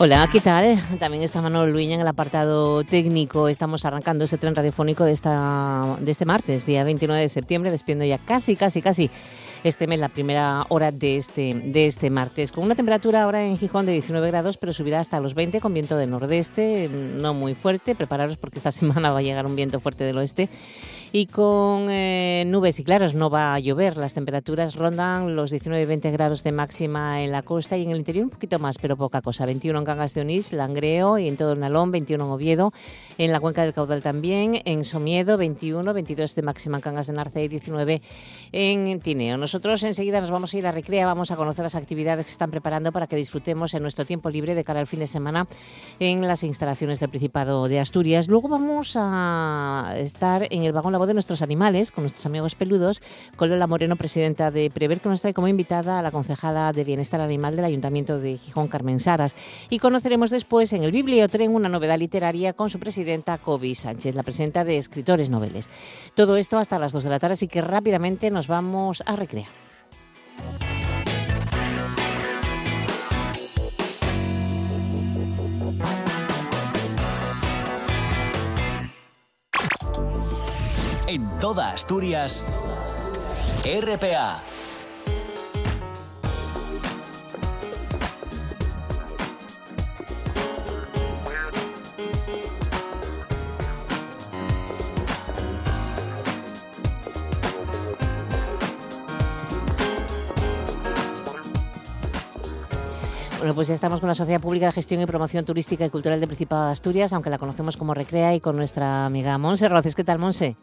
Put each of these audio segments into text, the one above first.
Hola, ¿qué tal? También está Manuel Luña en el apartado técnico. Estamos arrancando este tren radiofónico de, esta, de este martes, día 29 de septiembre, despiendo ya casi, casi, casi este mes, la primera hora de este, de este martes, con una temperatura ahora en Gijón de 19 grados, pero subirá hasta los 20 con viento de nordeste, no muy fuerte. Prepararos porque esta semana va a llegar un viento fuerte del oeste y con eh, nubes y claros no va a llover. Las temperaturas rondan los 19 y 20 grados de máxima en la costa y en el interior un poquito más, pero poca cosa. 21 en Cangas de Onís, Langreo y en todo el Nalón, 21 en Oviedo, en la cuenca del Caudal también, en Somiedo 21, 22 de máxima en Cangas de Narce y 19 en Tineo. Nosotros enseguida nos vamos a ir a Recrea, vamos a conocer las actividades que están preparando para que disfrutemos en nuestro tiempo libre de cara al fin de semana en las instalaciones del Principado de Asturias. Luego vamos a estar en el vagón De nuestros animales, con nuestros amigos peludos, con Lola Moreno, presidenta de Prever, que nos trae como invitada a la concejala de Bienestar Animal del Ayuntamiento de Gijón, Carmen Saras. Y conoceremos después en el Bibliotren una novedad literaria con su presidenta, Kobe Sánchez, la presidenta de Escritores Noveles. Todo esto hasta las 2 de la tarde, así que rápidamente nos vamos a recrear. En toda Asturias, RPA. Bueno, pues ya estamos con la Sociedad Pública de Gestión y Promoción Turística y Cultural del Principado de Asturias, aunque la conocemos como Recrea, y con nuestra amiga Monse Roces. ¿Qué tal, Monse?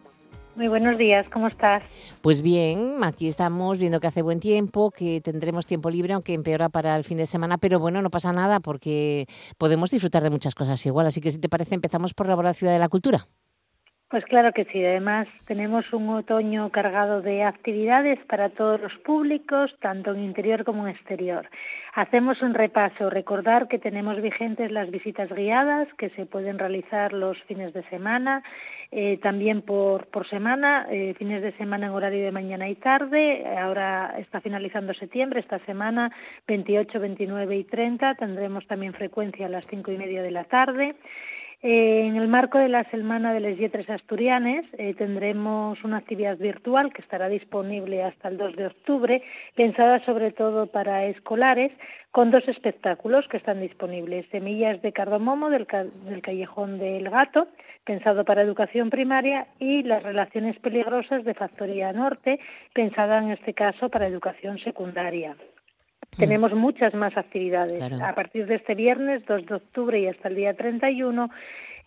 Muy buenos días, ¿cómo estás? Pues bien, aquí estamos viendo que hace buen tiempo, que tendremos tiempo libre, aunque empeora para el fin de semana, pero bueno, no pasa nada porque podemos disfrutar de muchas cosas igual. Así que si te parece, empezamos por la Ciudad de la Cultura. Pues claro que sí. Además, tenemos un otoño cargado de actividades para todos los públicos, tanto en interior como en exterior. Hacemos un repaso, recordar que tenemos vigentes las visitas guiadas que se pueden realizar los fines de semana, eh, también por, por semana, eh, fines de semana en horario de mañana y tarde. Ahora está finalizando septiembre, esta semana 28, 29 y 30 tendremos también frecuencia a las cinco y media de la tarde. Eh, en el marco de la Semana de les Yetres Asturianes eh, tendremos una actividad virtual que estará disponible hasta el 2 de octubre, pensada sobre todo para escolares, con dos espectáculos que están disponibles. Semillas de Cardomomo del, del Callejón del Gato, pensado para educación primaria, y Las Relaciones Peligrosas de Factoría Norte, pensada en este caso para educación secundaria. Mm. Tenemos muchas más actividades. A partir de este viernes, 2 de octubre y hasta el día 31,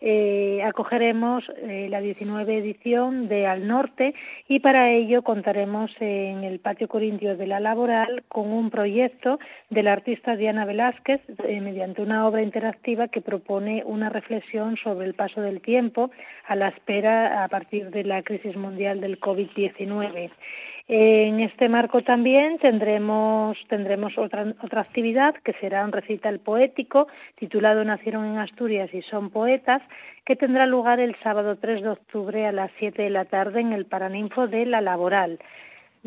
eh, acogeremos eh, la 19 edición de Al Norte y para ello contaremos en el Patio Corintio de la Laboral con un proyecto de la artista Diana Velázquez eh, mediante una obra interactiva que propone una reflexión sobre el paso del tiempo a la espera a partir de la crisis mundial del COVID-19. En este marco también tendremos, tendremos otra, otra actividad que será un recital poético titulado Nacieron en Asturias y son poetas, que tendrá lugar el sábado 3 de octubre a las 7 de la tarde en el Paraninfo de La Laboral.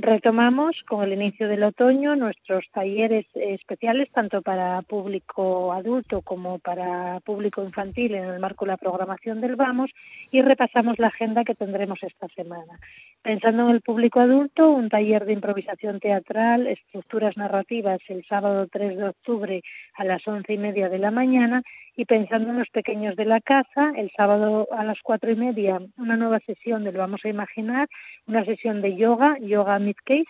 Retomamos con el inicio del otoño nuestros talleres especiales tanto para público adulto como para público infantil en el marco de la programación del Vamos y repasamos la agenda que tendremos esta semana. Pensando en el público adulto, un taller de improvisación teatral, estructuras narrativas el sábado 3 de octubre a las once y media de la mañana y pensando en los pequeños de la casa, el sábado a las cuatro y media una nueva sesión de lo vamos a imaginar, una sesión de yoga, yoga mid case,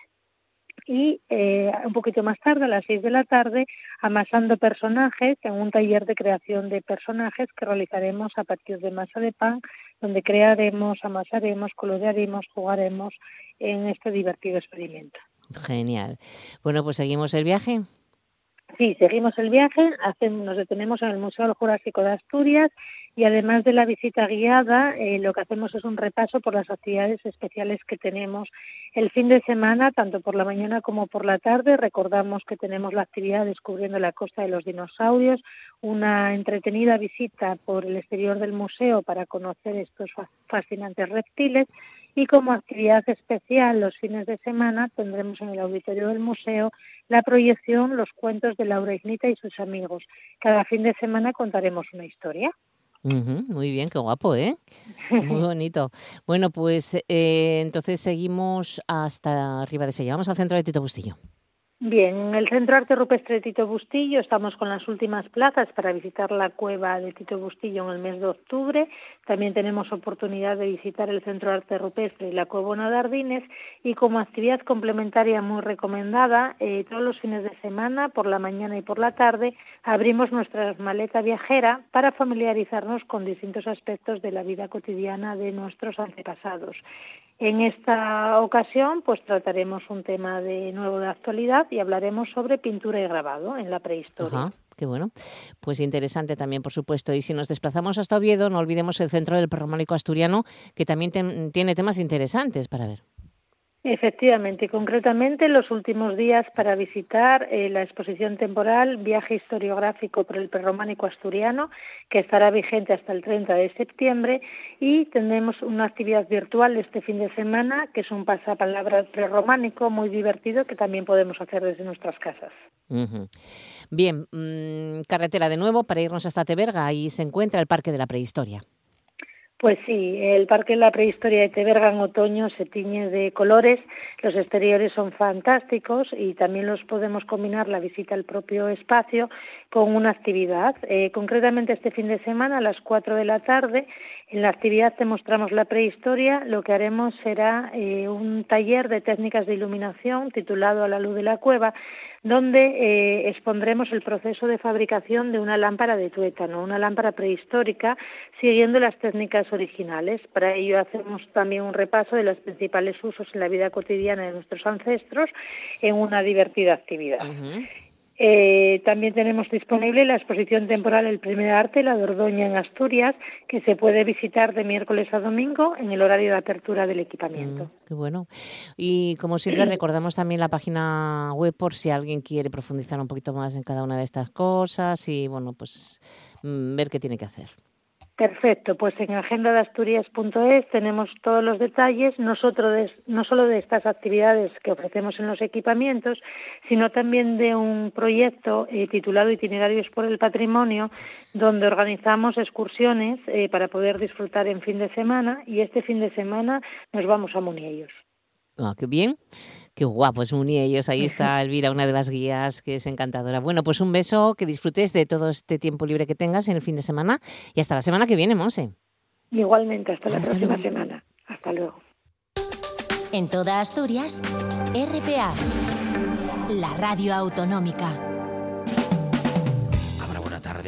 y eh, un poquito más tarde, a las seis de la tarde, amasando personajes en un taller de creación de personajes que realizaremos a partir de masa de pan, donde crearemos, amasaremos, colorearemos, jugaremos en este divertido experimento. Genial. Bueno, pues seguimos el viaje. Sí, seguimos el viaje, nos detenemos en el Museo Jurásico de Asturias y además de la visita guiada, eh, lo que hacemos es un repaso por las actividades especiales que tenemos el fin de semana, tanto por la mañana como por la tarde. Recordamos que tenemos la actividad descubriendo la costa de los dinosaurios, una entretenida visita por el exterior del museo para conocer estos fascinantes reptiles y como actividad especial los fines de semana tendremos en el auditorio del museo la proyección Los cuentos de Laura Ignita y sus amigos. Cada fin de semana contaremos una historia muy bien, qué guapo, ¿eh? Muy bonito. Bueno, pues eh, entonces seguimos hasta arriba de Sella. Vamos al centro de Tito Bustillo. Bien, en el Centro Arte Rupestre Tito Bustillo estamos con las últimas plazas para visitar la cueva de Tito Bustillo en el mes de octubre. También tenemos oportunidad de visitar el Centro Arte Rupestre y la Cueva Dardines y como actividad complementaria muy recomendada, eh, todos los fines de semana, por la mañana y por la tarde, abrimos nuestra maleta viajera para familiarizarnos con distintos aspectos de la vida cotidiana de nuestros antepasados. En esta ocasión, pues trataremos un tema de nuevo de actualidad y hablaremos sobre pintura y grabado en la prehistoria. Ajá, qué bueno. Pues interesante también, por supuesto. Y si nos desplazamos hasta Oviedo, no olvidemos el Centro del Prerrománico Asturiano, que también tiene temas interesantes para ver. Efectivamente, concretamente los últimos días para visitar eh, la exposición temporal Viaje historiográfico por el prerrománico asturiano, que estará vigente hasta el 30 de septiembre, y tendremos una actividad virtual este fin de semana, que es un pasapalabra prerrománico muy divertido que también podemos hacer desde nuestras casas. Bien, mm, carretera de nuevo para irnos hasta Teberga, ahí se encuentra el Parque de la Prehistoria. Pues sí, el Parque de la Prehistoria de Teberga en otoño se tiñe de colores, los exteriores son fantásticos y también los podemos combinar la visita al propio espacio con una actividad. Eh, concretamente este fin de semana a las 4 de la tarde en la actividad te mostramos la prehistoria, lo que haremos será eh, un taller de técnicas de iluminación titulado A la luz de la cueva, donde eh, expondremos el proceso de fabricación de una lámpara de tuétano, una lámpara prehistórica, siguiendo las técnicas originales. Para ello hacemos también un repaso de los principales usos en la vida cotidiana de nuestros ancestros en una divertida actividad. Eh, también tenemos disponible la exposición temporal El Primer Arte, la Dordoña en Asturias, que se puede visitar de miércoles a domingo en el horario de apertura del equipamiento. Mm, qué bueno. Y como siempre recordamos también la página web por si alguien quiere profundizar un poquito más en cada una de estas cosas y bueno, pues mm, ver qué tiene que hacer. Perfecto, pues en agendadeasturias.es tenemos todos los detalles, nosotros no solo de estas actividades que ofrecemos en los equipamientos, sino también de un proyecto eh, titulado Itinerarios por el Patrimonio, donde organizamos excursiones eh, para poder disfrutar en fin de semana y este fin de semana nos vamos a Muniellos. Ah, qué bien. Qué guapo es ellos. Ahí está Elvira, una de las guías que es encantadora. Bueno, pues un beso, que disfrutes de todo este tiempo libre que tengas en el fin de semana y hasta la semana que viene, Monse. Igualmente, hasta la próxima semana. Hasta luego. En toda Asturias, RPA, la radio autonómica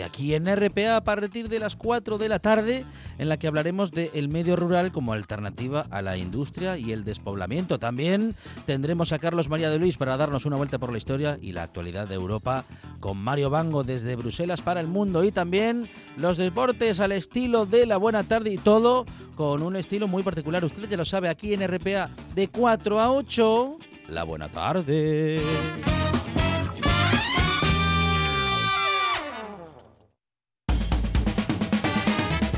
tarde aquí en RPA a partir de las 4 de la tarde en la que hablaremos del medio rural como alternativa a la industria y el despoblamiento. También tendremos a Carlos María de Luis para darnos una vuelta por la historia y la actualidad de Europa con Mario Bango desde Bruselas para el mundo y también los deportes al estilo de la buena tarde y todo con un estilo muy particular. Usted ya lo sabe aquí en RPA de 4 a 8. La buena tarde.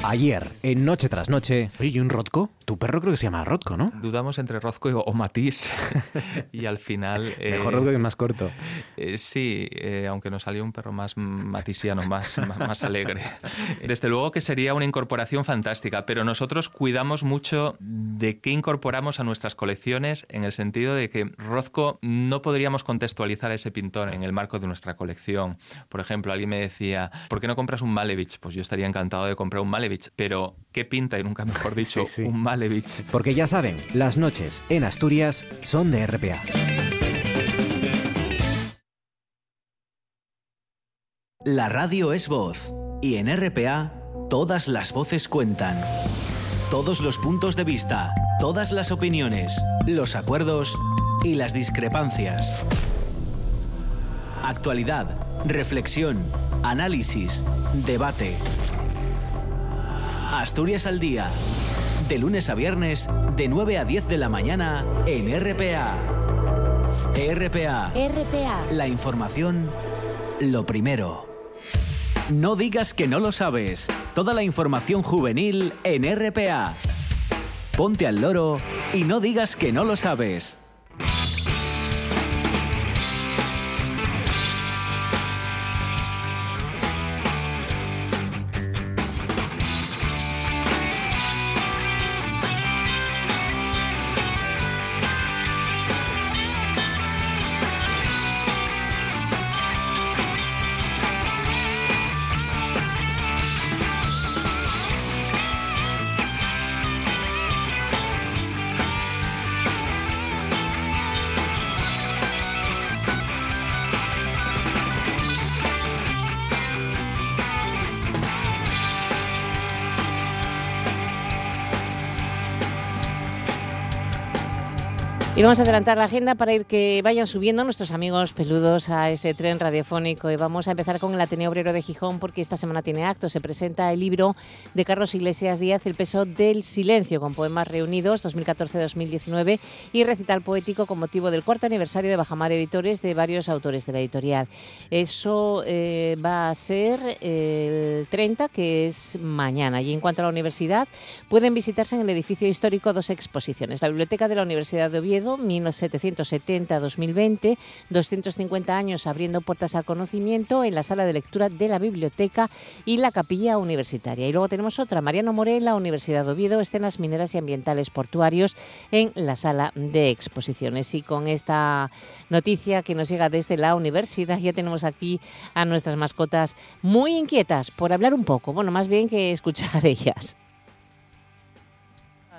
Ayer, en Noche tras Noche. Oye, ¿y un Rotko? Tu perro creo que se llama Rotko, ¿no? Dudamos entre Rotko o Matisse. y al final. Mejor Rotko que más corto. Eh, sí, eh, aunque nos salió un perro más matisiano, más, más, alegre. Desde luego que sería una incorporación fantástica, pero nosotros cuidamos mucho de qué incorporamos a nuestras colecciones en el sentido de que Rothko no podríamos contextualizar a ese pintor en el marco de nuestra colección. Por ejemplo, alguien me decía, ¿por qué no compras un Malevich? Pues yo estaría encantado de comprar un Malevich pero ¿qué pinta y nunca mejor dicho un Malevich? Porque ya saben, las noches en Asturias son de RPA. La radio es voz y en RPA todas las voces cuentan. Todos los puntos de vista, todas las opiniones, los acuerdos y las discrepancias. Actualidad, reflexión, análisis, debate. Asturias al Día. De lunes a viernes, de 9 a 10 de la mañana, en RPA. RPA. RPA. La información, lo primero. No digas que no lo sabes. Toda la información juvenil en RPA. Ponte al loro y no digas que no lo sabes. Vamos a adelantar la agenda para ir que vayan subiendo nuestros amigos peludos a este tren radiofónico. Y vamos a empezar con el Ateneo Obrero de Gijón porque esta semana tiene acto. Se presenta el libro de Carlos Iglesias Díaz, El peso del silencio, con poemas reunidos 2014-2019 y recital poético con motivo del cuarto aniversario de Bajamar Editores de varios autores de la editorial. Eso eh, va a ser el 30, que es mañana. Y en cuanto a la universidad, pueden visitarse en el edificio histórico dos exposiciones. La Biblioteca de la Universidad de Oviedo 1770-2020, 250 años abriendo puertas al conocimiento en la sala de lectura de la biblioteca y la capilla universitaria. Y luego tenemos otra, Mariano Morel, la Universidad de Oviedo, escenas mineras y ambientales portuarios en la sala de exposiciones. Y con esta noticia que nos llega desde la universidad, ya tenemos aquí a nuestras mascotas muy inquietas por hablar un poco, bueno, más bien que escuchar ellas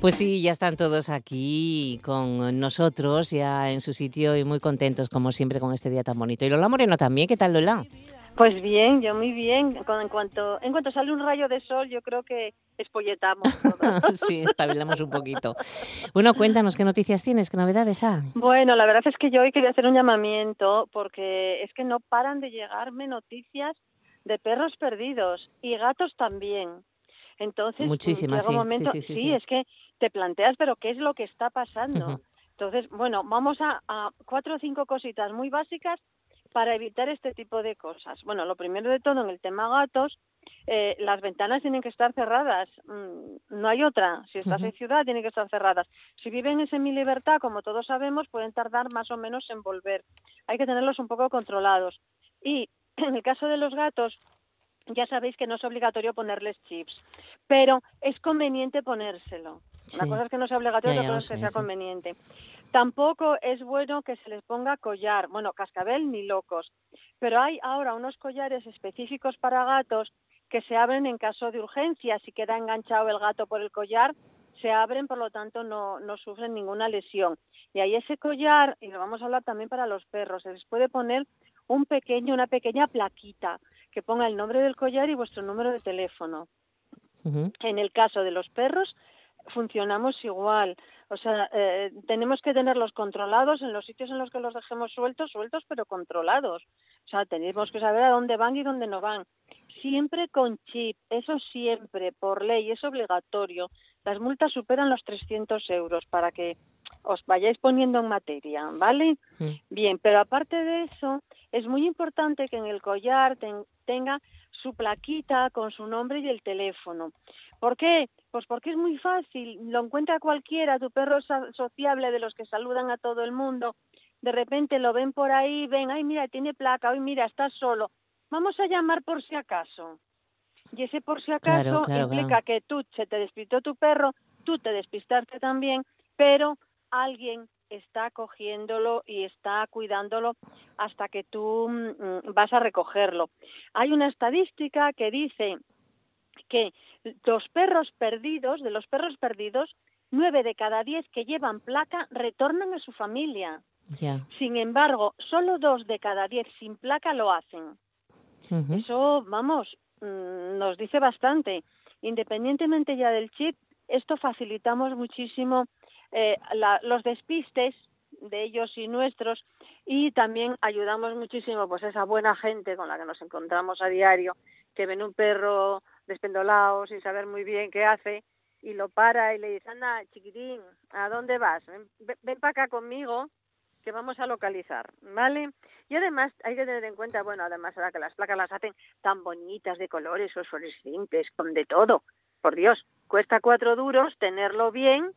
Pues sí, ya están todos aquí con nosotros, ya en su sitio y muy contentos como siempre con este día tan bonito. Y Lola Moreno también, ¿qué tal Lola? Pues bien, yo muy bien. En cuanto, en cuanto sale un rayo de sol, yo creo que espolletamos. sí, espabilamos un poquito. Bueno, cuéntanos, ¿qué noticias tienes? ¿Qué novedades hay? Bueno, la verdad es que yo hoy quería hacer un llamamiento porque es que no paran de llegarme noticias de perros perdidos y gatos también. Entonces, Muchísimas, llega un momento, sí, sí, es que te planteas, pero ¿qué es lo que está pasando? Entonces, bueno, vamos a, cuatro o cinco cositas muy básicas para evitar este tipo de cosas. Bueno, lo primero de todo, en el tema gatos, eh, las ventanas tienen que estar cerradas. Mm, no hay otra. Si estás en ciudad, tienen que estar cerradas. Si viven en semi-libertad, como todos sabemos, pueden tardar más o menos en volver. Hay que tenerlos un poco controlados. Y en el caso de los gatos, ya sabéis que no es obligatorio ponerles chips, pero es conveniente ponérselo. Una cosa es que no sea obligatorio, otra cosa es que sea conveniente. Tampoco es bueno que se les ponga collar, bueno, cascabel ni locos, pero hay ahora unos collares específicos para gatos que se abren en caso de urgencia. Si queda enganchado el gato por el collar, se abren, por lo tanto no, no sufren ninguna lesión. Y ahí ese collar, y lo vamos a hablar también para los perros, se les puede poner un pequeño, una pequeña plaquita que ponga el nombre del collar y vuestro número de teléfono. En el caso de los perros, funcionamos igual. O sea, eh, tenemos que tenerlos controlados en los sitios en los que los dejemos sueltos, sueltos pero controlados. O sea, tenemos que saber a dónde van y dónde no van. Siempre con chip, eso siempre, por ley, es obligatorio. Las multas superan los 300 euros para que os vayáis poniendo en materia, ¿vale? Bien, pero aparte de eso, es muy importante que en el collar tenga su plaquita con su nombre y el teléfono. ¿Por qué? Pues porque es muy fácil, lo encuentra cualquiera, tu perro es sociable de los que saludan a todo el mundo, de repente lo ven por ahí, ven, ay mira, tiene placa, ay mira, está solo, vamos a llamar por si acaso. Y ese por si acaso implica que tú se te despistó tu perro, tú te despistaste también, pero alguien está cogiéndolo y está cuidándolo hasta que tú mm, vas a recogerlo. Hay una estadística que dice que los perros perdidos, de los perros perdidos, nueve de cada diez que llevan placa retornan a su familia. Sin embargo, solo dos de cada diez sin placa lo hacen. Eso, vamos, mm, nos dice bastante. Independientemente ya del chip, esto facilitamos muchísimo eh, los despistes de ellos y nuestros y también ayudamos muchísimo pues esa buena gente con la que nos encontramos a diario que ven un perro despendolado sin saber muy bien qué hace y lo para y le dice anda chiquitín a dónde vas ven, ven para acá conmigo que vamos a localizar, ¿vale? Y además hay que tener en cuenta, bueno, además ahora que las placas las hacen tan bonitas de colores fosforescentes, con de todo, por Dios, cuesta cuatro duros tenerlo bien,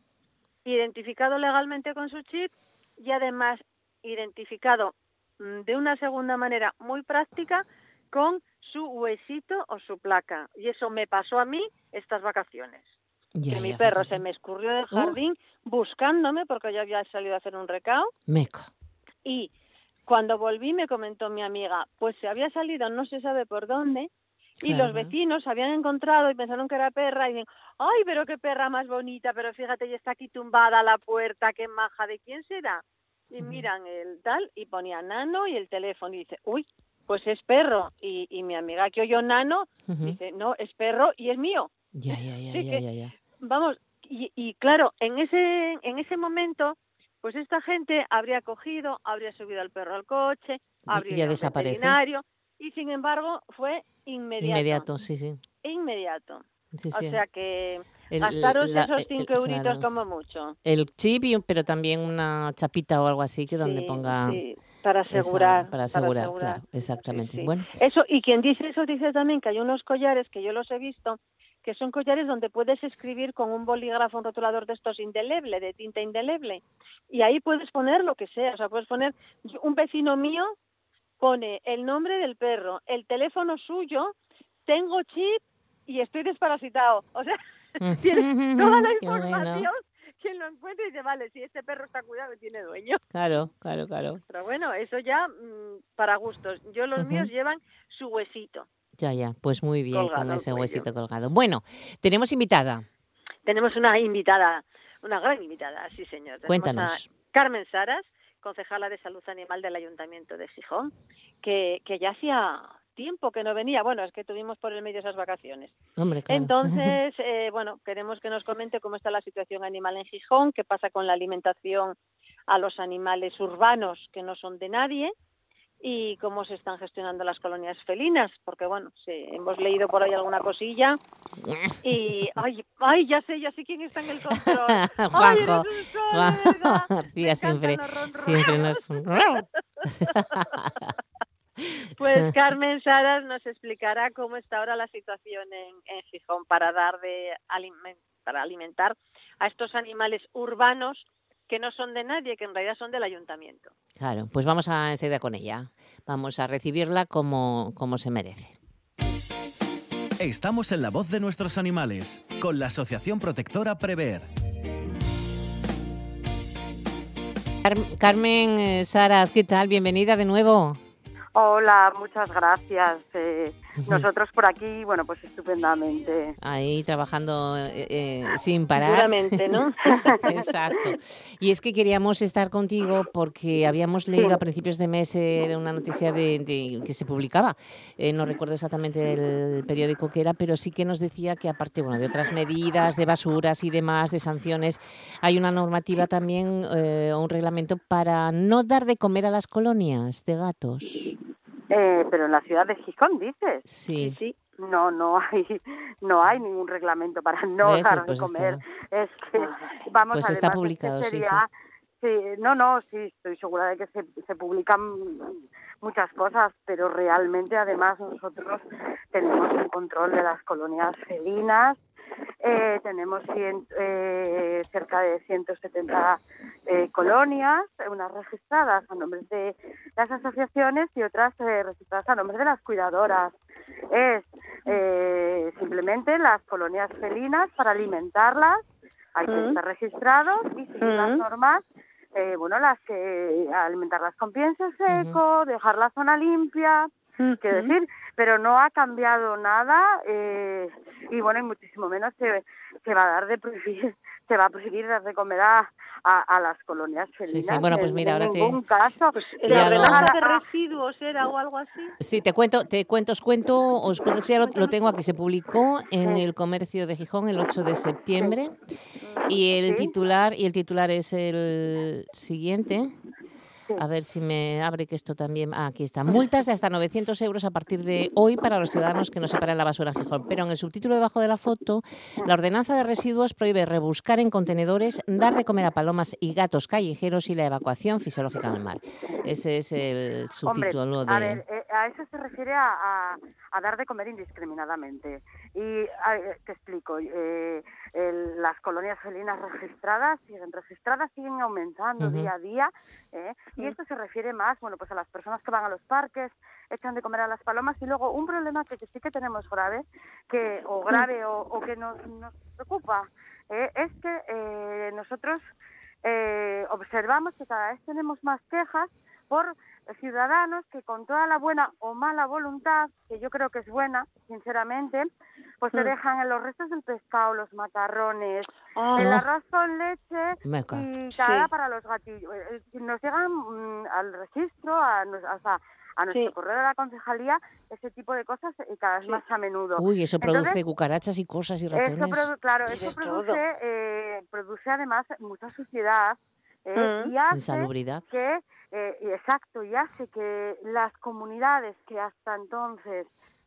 identificado legalmente con su chip y además identificado mm, de una segunda manera muy práctica con su huesito o su placa. Y eso me pasó a mí estas vacaciones que mi perro se me escurrió del jardín buscándome porque yo había salido a hacer un recao. Meco. Y cuando volví me comentó mi amiga, pues se había salido no se sabe por dónde y los vecinos habían encontrado y pensaron que era perra y dicen, ay, pero qué perra más bonita, pero fíjate, ya está aquí tumbada a la puerta, qué maja, ¿de quién será? Y miran el tal y ponía nano y el teléfono y dice, uy, pues es perro. Y, y mi amiga que oyó nano dice, no, es perro y es mío. Ya, ya, ya, ya, ya, ya vamos, y, claro, en ese, en ese momento, pues esta gente habría cogido, habría subido al perro al coche, habría ido al veterinario, y sin embargo fue inmediato. Inmediato, sí, sí. Inmediato. o sea que gastaros esos cinco euritos como mucho. El chip, pero también una chapita o algo así que donde ponga... para asegurar. para asegurar, claro, exactamente. Bueno. Eso, y quien dice eso dice también que hay unos collares que yo los he visto que son collares donde puedes escribir con un bolígrafo, un rotulador de estos indeleble, de tinta indeleble, y ahí puedes poner lo que sea, o sea, puedes poner, un vecino mío pone el nombre del perro, el teléfono suyo, tengo chip y estoy desparasitado, o sea, tienes toda la información. Quien lo encuentre y dice, vale, si este perro está cuidado tiene dueño. Claro, claro, claro. Pero bueno, eso ya mm, para gustos. Yo los míos llevan su huesito. Ya, ya, pues muy bien con ese huesito colgado. Bueno, tenemos invitada. Tenemos una invitada, una gran invitada, sí señor. Cuéntanos. Carmen Saras, concejala de Salud Animal del Ayuntamiento de Gijón, que, que ya hacía tiempo que no venía. Bueno, es que tuvimos por el medio esas vacaciones. Hombre, Entonces, eh, bueno, queremos que nos comente cómo está la situación animal en Gijón, qué pasa con la alimentación a los animales urbanos que no son de nadie y cómo se están gestionando las colonias felinas, porque bueno, sí, hemos leído por ahí alguna cosilla y ay, ay, ya sé, ya sé quién está en el control. Juanjo, García siempre, siempre nos... Pues Carmen Saras nos explicará cómo está ahora la situación en, en Gijón para dar de para alimentar a estos animales urbanos que no son de nadie, que en realidad son del ayuntamiento. Claro, pues vamos a enseguida con ella. Vamos a recibirla como, como se merece. Estamos en la voz de nuestros animales, con la Asociación Protectora Prever. Carmen eh, Saras, ¿qué tal? Bienvenida de nuevo. Hola, muchas gracias. Eh, nosotros por aquí, bueno, pues estupendamente. Ahí trabajando eh, eh, sin parar. Seguramente, ¿no? Exacto. Y es que queríamos estar contigo porque habíamos leído a principios de mes una noticia de, que se publicaba. no recuerdo exactamente el periódico que era, pero sí que nos decía que aparte bueno, de otras medidas, de basuras y demás, de sanciones, hay una normativa también o un reglamento para no dar de comer a las colonias de gatos. Eh, pero en la ciudad de Gijón, dices. Sí. sí. No, no hay, no hay ningún reglamento para no dar de pues comer. Es que, vamos pues está publicado, sí, sí. no, no, sí, estoy segura de que se, se publican muchas cosas, pero realmente además nosotros tenemos un control de las colonias felinas, eh, tenemos eh, cerca de 170 eh, colonias, unas registradas a nombre de las asociaciones y otras eh, registradas a nombre de las cuidadoras. Es simplemente las colonias felinas para alimentarlas, hay que estar registrados y seguir las normas bueno, las que alimentarlas con pienso seco, dejar la zona limpia, quiero decir, pero no ha cambiado nada. Eh, y bueno, y muchísimo menos se, se va a dar de prohibir, se va a prohibir dar de comer a, a, a las colonias felinas. sí. Bueno, pues en- mira, en ahora te- ningún caso. Pues la no- ordenanza de residuos era o algo así. Sí, te cuento, te cuento, os cuento, os cuento que ya lo, lo tengo aquí, se publicó en el comercio de Gijón el 8 de septiembre y el Sí. titular y el titular es el siguiente. A ver si me abre que esto también. Ah, aquí está. Multas de hasta 900 euros a partir de hoy para los ciudadanos que no separen la basura en Gijón. Pero en el subtítulo debajo de la foto, la ordenanza de residuos prohíbe rebuscar en contenedores, dar de comer a palomas y gatos callejeros y la evacuación fisiológica del mar. Ese es el Hombre, subtítulo de. a ver, eh, a eso se refiere a, a- a dar de comer indiscriminadamente. Y ver, te explico, eh, el- las colonias felinas registradas siguen registradas, siguen aumentando día a día, ¿eh? y esto se refiere más, bueno, pues a las personas que van a los parques, echan de comer a las palomas, y luego un problema que, que sí que tenemos grave, que o grave o, o que nos, nos preocupa, ¿eh? es que eh, nosotros eh, observamos que cada vez tenemos más quejas por ciudadanos que con toda la buena o mala voluntad, que yo creo que es buena, sinceramente, pues te Mm. dejan en los restos del pescado, los macarrones, Ah, el arroz con leche y cada Sí. para los gatillos. Eh, eh, Nos llegan mm, al registro, a, hasta a nuestro Sí. correo de la concejalía, ese tipo de cosas y cada vez Sí. más a menudo. Uy, eso Entonces, produce cucarachas y cosas y eso ratones. produ- claro, Y eso produce, eh, produce además mucha suciedad eh, Mm. y hace Insalubridad. que, eh, y exacto, y hace que las comunidades que hasta entonces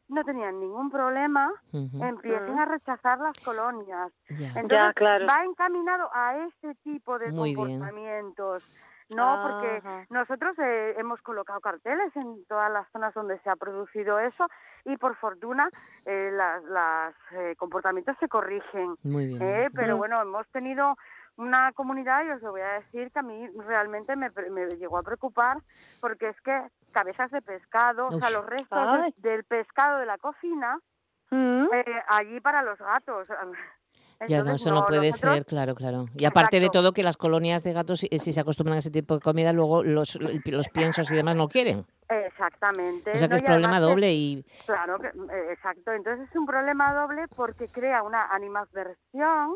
no tenían ningún problema empiecen Mm. a rechazar las colonias. Entonces, Ya, claro. va encaminado a ese tipo de Muy bien. comportamientos. No, porque Ajá. nosotros eh, hemos colocado carteles en todas las zonas donde se ha producido eso y por fortuna eh, las, las eh, comportamientos se corrigen. Muy bien. Eh, pero bueno, hemos tenido una comunidad y os lo voy a decir que a mí realmente me, me llegó a preocupar porque es que cabezas de pescado, o sea, los restos del- Ay. del pescado de la cocina Mm. eh, allí para los gatos. Ya, no, eso no, puede nosotros- ser, claro, claro. Y aparte de todo, que las colonias de gatos, si, si se acostumbran a ese tipo de comida, luego los, los piensos y demás no quieren. Exactamente. O sea que ¿no? es problema doble y... Claro, que- eh, exacto. Entonces es un problema doble porque crea una animadversión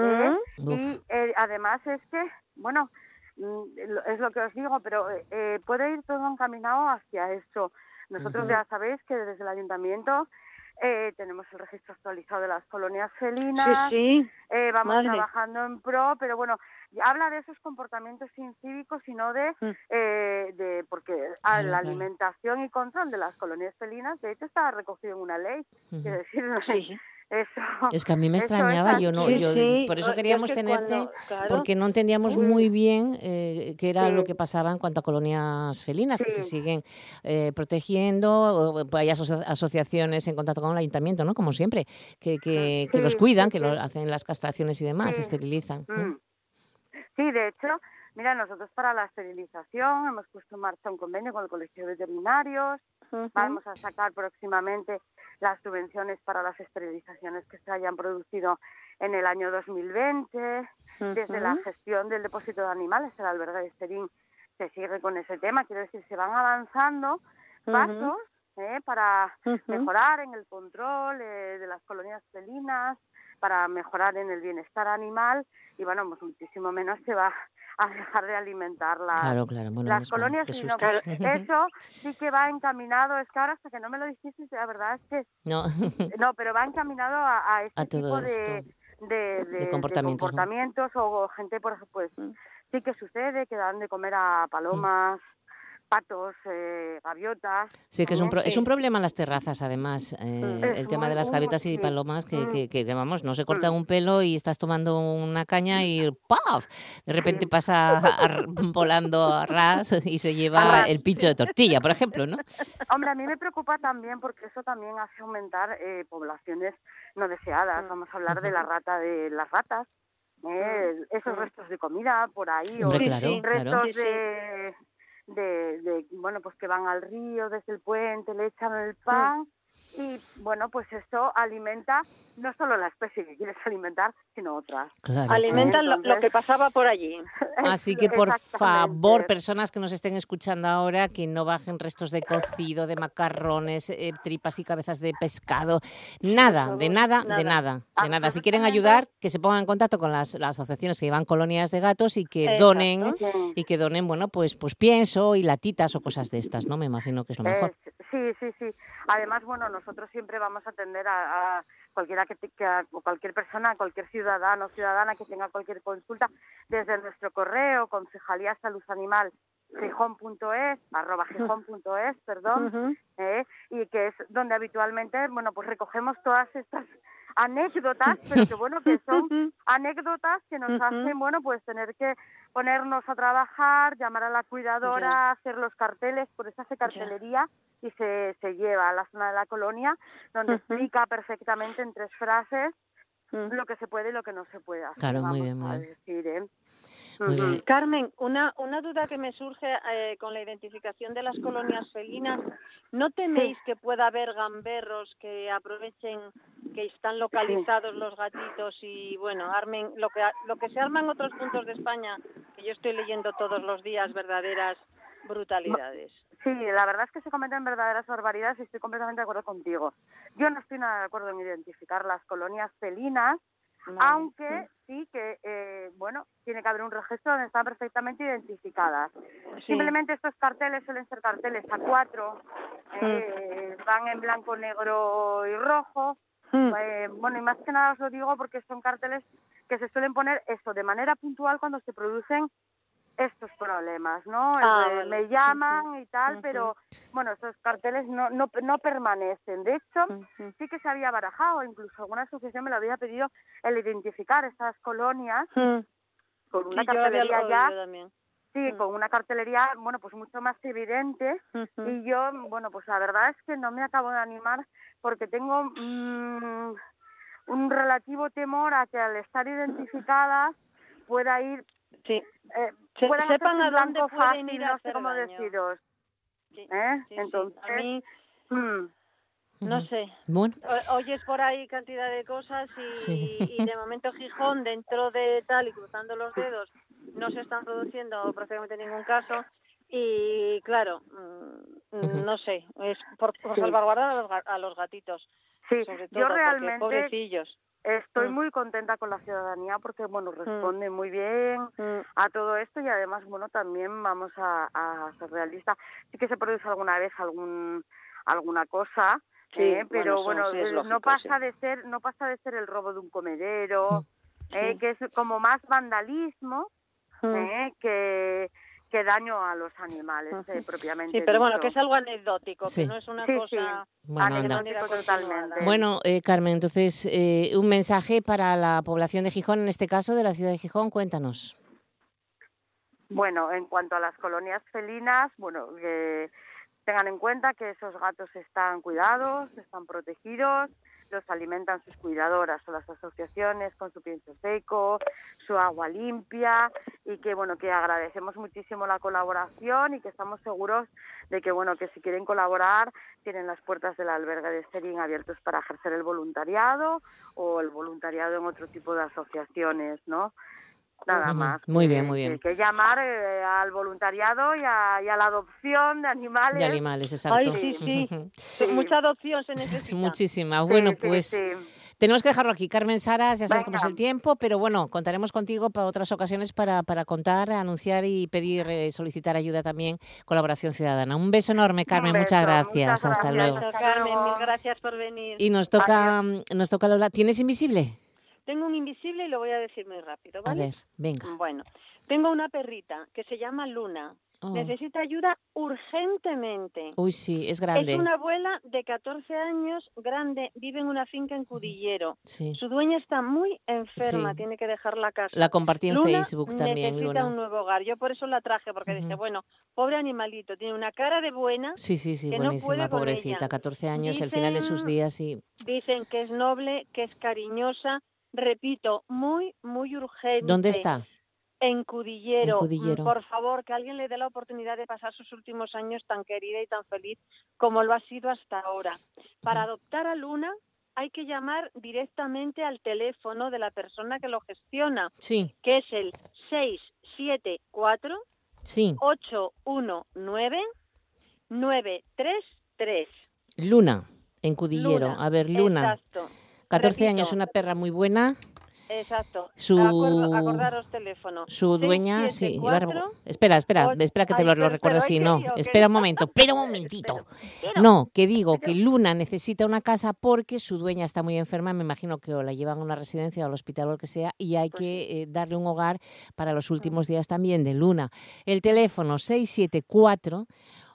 Mm. Y eh, además es que, bueno, mm, es lo que os digo, pero eh, puede ir todo encaminado hacia eso. Nosotros ya sabéis que desde el ayuntamiento eh, tenemos el registro actualizado de las colonias felinas, Sí, sí. eh, vamos Madre. trabajando en pro, pero bueno, habla de esos comportamientos incívicos y no de, Mm. eh, de porque a la alimentación y control de las colonias felinas, de hecho, está recogido en una ley, Ujú. quiero decir, no sé, Sí. Eso. Es que a mí me extrañaba, yo no, Sí, yo, sí. por eso queríamos es que tenerte, cuando- claro. porque no entendíamos Uy. muy bien eh, qué era lo que pasaba en cuanto a colonias felinas, que se siguen eh, protegiendo, o, pues hay aso- asociaciones en contacto con el ayuntamiento, ¿no? Como siempre, que, que, que los cuidan, sí, que lo hacen las castraciones y demás, Sí. esterilizan. ¿no? Mm. Sí, de hecho, mira, nosotros para la esterilización hemos puesto en marcha un convenio con el Colegio de Veterinarios. Vamos a sacar próximamente las subvenciones para las esterilizaciones que se hayan producido en el año 2020. Desde la gestión del depósito de animales, el albergue de Esterín se sigue con ese tema. Quiero decir, se van avanzando pasos ¿eh? para mejorar en el control eh, de las colonias felinas, para mejorar en el bienestar animal y, bueno, pues muchísimo menos se va a dejar de alimentar la, Claro, claro. Bueno, las pues, colonias qué y no, susto. eso sí que va encaminado es que ahora hasta que no me lo dijiste la verdad es que No, no pero va encaminado a, a este A tipo esto. de, de, de- de comportamientos, o gente por ejemplo pues Mm. sí que sucede que dan de comer a palomas patos eh, gaviotas Sí, que es un, pro- es un problema en las terrazas, además, eh, el tema de las gaviotas y sí. palomas, que, Mm. que, que, vamos, no se cortan un pelo y estás tomando una caña y ¡paf! De repente pasa a- a- volando a ras y se lleva el pincho de tortilla, por ejemplo, ¿no? Hombre, a mí me preocupa también porque eso también hace aumentar eh, poblaciones no deseadas. Vamos a hablar de la rata de las ratas, eh, esos restos de comida por ahí o Hombre, Sí, claro, restos de, de, de, bueno, pues que van al río desde el puente, le echan el pan y bueno, pues esto alimenta no solo la especie que quieres alimentar, sino otras. Claro, Alimenta claro. lo, lo que pasaba por allí. Así que por favor, personas que nos estén escuchando ahora, que no bajen restos de cocido, de macarrones, eh, tripas y cabezas de pescado, nada, de nada, de nada, de nada. Si quieren ayudar, que se pongan en contacto con las, las asociaciones que llevan colonias de gatos y que Exacto. donen y que donen, bueno, pues pues pienso y latitas o cosas de estas, ¿no? Me imagino que es lo mejor. Sí, sí, sí. Además, bueno, nosotros siempre vamos a atender a, a cualquiera que, te- que a- cualquier persona, cualquier ciudadano o ciudadana que tenga cualquier consulta desde nuestro correo concejalía salud animal gijón.es, arroba gijón.es, perdón, ¿eh? y que es donde habitualmente, bueno, pues recogemos todas estas anécdotas, pero que bueno, que son anécdotas que nos hacen, bueno, pues tener que ponernos a trabajar, llamar a la cuidadora, hacer los carteles, por eso hace cartelería y se, se lleva a la zona de la colonia, donde explica perfectamente en tres frases lo que se puede y lo que no se puede hacer. Claro, muy bien, muy a bien. decir, ¿eh? Carmen, una, una duda que me surge eh, con la identificación de las colonias felinas. ¿No teméis que pueda haber gamberros que aprovechen que están localizados los gatitos y, bueno, armen lo que, lo que se arma en otros puntos de España, que yo estoy leyendo todos los días verdaderas brutalidades? Sí, la verdad es que se cometen verdaderas barbaridades y estoy completamente de acuerdo contigo. Yo no estoy nada de acuerdo en identificar las colonias felinas, aunque sí que, eh, bueno, tiene que haber un registro donde están perfectamente identificadas. Simplemente estos carteles suelen ser carteles a cuatro, eh, van en blanco, negro y rojo. Eh, bueno, y más que nada os lo digo porque son carteles que se suelen poner eso de manera puntual cuando se producen estos problemas, ¿no? Ah, Eh, vale. Me llaman y tal, pero bueno, esos carteles no, no, no permanecen. De hecho, sí que se había barajado, incluso alguna asociación me lo había pedido el identificar estas colonias con una Sí, cartelería ya. Sí, con una cartelería, bueno, pues mucho más evidente. Y yo, bueno, pues la verdad es que no me acabo de animar porque tengo mm, un relativo temor a que al estar identificadas pueda ir... Sí. Eh, Se- puedan sepan a dónde pueden fácil, ir a no sé cómo daño. deciros. Sí, ¿eh? sí, sí. Entonces, A mí, mm, no sé. Bueno. O- Oyes por ahí cantidad de cosas y, Sí. y de momento Gijón, dentro de tal y cruzando los dedos, no se están produciendo prácticamente ningún caso. Y claro, mm, no sé, es por, por Sí. salvaguardar a los, ga- a los gatitos. Sí, sobre todo, yo realmente pobrecillos. Estoy Mm. muy contenta con la ciudadanía porque, bueno, responde muy bien a todo esto y además, bueno, también vamos a, a ser realistas. Sí que se produce alguna vez algún alguna cosa, Sí, eh, pero bueno, sí eh, no pasa sí. de ser no pasa de ser el robo de un comedero, eh, que es como más vandalismo eh, que que daño a los animales eh, propiamente. Sí, pero bueno, que es algo anecdótico, Sí. que no es una Sí, sí. cosa Bueno, anda. Anecdótico totalmente. Bueno, eh, Carmen, entonces, eh, un mensaje para la población de Gijón, en este caso de la ciudad de Gijón, cuéntanos. Bueno, en cuanto a las colonias felinas, bueno, que tengan en cuenta que esos gatos están cuidados, están protegidos, los alimentan sus cuidadoras o las asociaciones con su pienso seco, su agua limpia y que bueno que agradecemos muchísimo la colaboración y que estamos seguros de que bueno que si quieren colaborar tienen las puertas del albergue de Serín abiertos para ejercer el voluntariado o el voluntariado en otro tipo de asociaciones, ¿no? Nada más. Muy bien, muy bien. Que, que llamar eh, al voluntariado y a, y a la adopción de animales. De animales, exacto. Ay, sí, Ujú. sí. Mucha adopción se necesita. Muchísima. Bueno, sí, pues sí. tenemos que dejarlo aquí. Carmen Saras, ya sabes cómo es Venga. el tiempo, pero bueno, contaremos contigo para otras ocasiones para, para contar, anunciar y pedir, eh, solicitar ayuda también, colaboración ciudadana. Un beso enorme, Carmen. beso, muchas gracias. muchas Hasta gracias. luego. Carmen, mil gracias por venir. Y nos toca, nos toca Lola. ¿Tienes invisible? Tengo un invisible y lo voy a decir muy rápido, A ¿vale? ver, venga. Bueno, tengo una perrita que se llama Luna. Oh. Necesita ayuda urgentemente. Uy, sí, es grande. Es una abuela de 14 años, grande, vive en una finca en Cudillero. Sí. Su dueña está muy enferma, Sí. tiene que dejar la casa. La compartí en Luna Facebook también, necesita Luna. un nuevo hogar. Yo por eso la traje, porque dije, Ujú. bueno, pobre animalito, tiene una cara de buena. Sí, sí, sí, no buenísima, con pobrecita. ella. 14 años, el final de sus Dicen- días y... Dicen que es noble, que es cariñosa. Repito, muy, muy urgente. ¿Dónde está? en Cudillero. En Cudillero. Mm, Por favor, que alguien le dé la oportunidad de pasar sus últimos años tan querida y tan feliz como lo ha sido hasta ahora. Para adoptar a Luna hay que llamar directamente al teléfono de la persona que lo gestiona, Sí, que es el 674 sí. 819 933. Luna, en Cudillero. Luna, A ver, Luna. Exacto. 14 años, una perra muy buena. Exacto. Su- acordaros teléfono. Su dueña, sí. iba a re- 674. Espera, espera, espera que te Ay, lo, lo pero- recuerdo pero así. No, espera un momento, espera un momentito. No, que digo que Luna necesita una casa porque su dueña está muy enferma. Me imagino que o la llevan a una residencia o al hospital o lo que sea y hay Pues que eh, darle un hogar para los últimos días también de Luna. El teléfono 674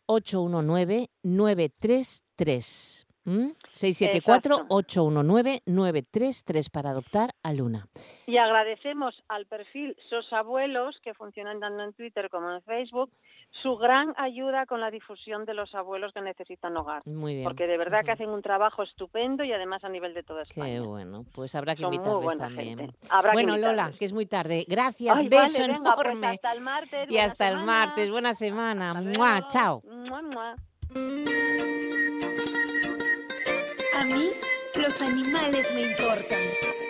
819 933. ¿Mm? 674-819-933 para adoptar a Luna. Y agradecemos al perfil Sos Abuelos, que funcionan tanto en Twitter como en Facebook, su gran ayuda con la difusión de los abuelos que necesitan hogar. Muy bien. Porque de verdad que hacen un trabajo estupendo y además a nivel de toda España. Qué bueno, pues habrá que Son invitarles también. gente. Habrá que bueno, Lola, que es muy tarde. Gracias, Ay, vale, beso venga, pues enorme. hasta el martes. y hasta el martes. Buena semana. Mua, chao. Mua, mua. A mí, los animales me importan.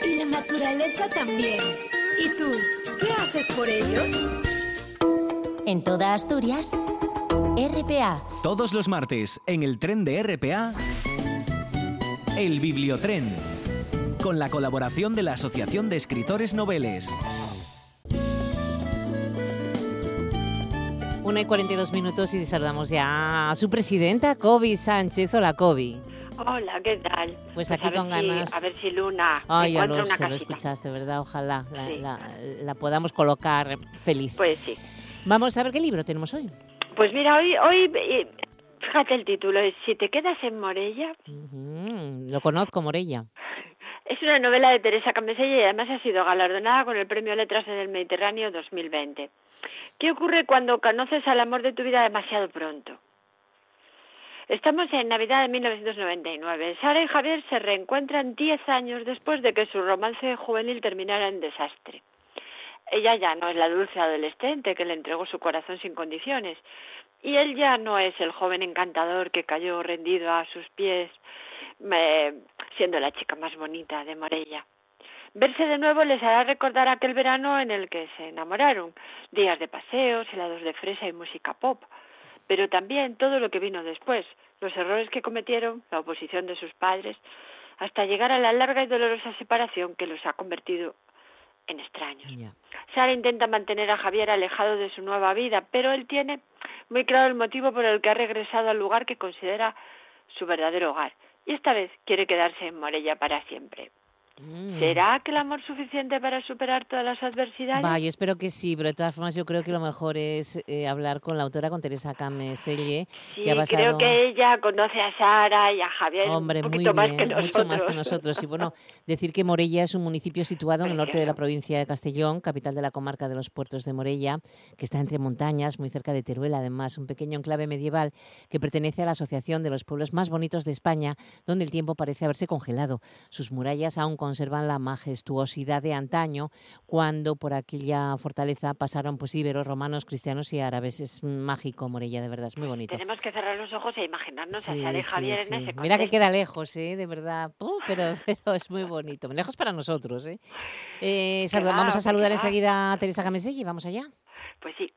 Y la naturaleza también. ¿Y tú, qué haces por ellos? En toda Asturias, RPA. Todos los martes, en el tren de RPA, El Bibliotren, con la colaboración de la Asociación de Escritores Noveles. Una y 42 minutos y saludamos ya a su presidenta, Kobe Sánchez. Hola, Kobe. Hola, ¿qué tal? Pues a aquí con si- ganas. A ver si Luna Ay, lo, una se lo escuchaste, ¿verdad? Ojalá la, Sí. la- la podamos colocar feliz. Pues sí. Vamos a ver qué libro tenemos hoy. Pues mira, hoy, hoy eh, fíjate el título, es Si te quedas en Morella. Lo conozco, Morella. Es una novela de Teresa Camesella y además ha sido galardonada con el Premio Letras en el Mediterráneo 2020. ¿Qué ocurre cuando conoces al amor de tu vida demasiado pronto? Estamos en Navidad de 1999. Sara y Javier se reencuentran 10 años después de que su romance juvenil terminara en desastre. Ella ya no es la dulce adolescente que le entregó su corazón sin condiciones, y él ya no es el joven encantador que cayó rendido a sus pies, siendo la chica más bonita de Morella. Verse de nuevo les hará recordar aquel verano en el que se enamoraron, días de paseos, helados de fresa y música pop, pero también todo lo que vino después, los errores que cometieron, la oposición de sus padres, hasta llegar a la larga y dolorosa separación que los ha convertido en extraños. Sara intenta mantener a Javier alejado de su nueva vida, pero él tiene muy claro el motivo por el que ha regresado al lugar que considera su verdadero hogar. Y esta vez quiere quedarse en Morella para siempre. Mm. ¿Será aquel amor suficiente para superar todas las adversidades? Va, yo espero que sí, pero de todas formas yo creo que lo mejor es eh, hablar con la autora, con Teresa Cameselle, Sí, que ha pasado... creo que ella conoce a Sara y a Javier Hombre, un muy bien, más que nosotros. mucho más que nosotros. Y bueno, decir que Morella es un municipio situado en el norte de la provincia de Castellón, capital de la comarca de los puertos de Morella, que está entre montañas, muy cerca de Teruel, además, un pequeño enclave medieval que pertenece a la Asociación de los Pueblos Más Bonitos de España, donde el tiempo parece haberse congelado. Sus murallas aún conservan la majestuosidad de antaño, cuando por aquella fortaleza pasaron pues íberos, romanos, cristianos y árabes. Es mágico Morella, de verdad, es muy bonito. Tenemos que cerrar los ojos e imaginarnos a Sí, y sí, Javier sí. en ese Mira que queda lejos, ¿eh? de verdad, Uh, pero, pero es muy bonito. Lejos para nosotros. ¿eh? Eh, saluda- va, vamos a saludar va. enseguida a Teresa Camesegui, vamos allá. Pues sí.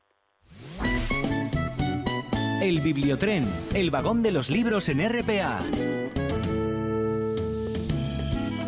El Bibliotren, el vagón de los libros en RPA.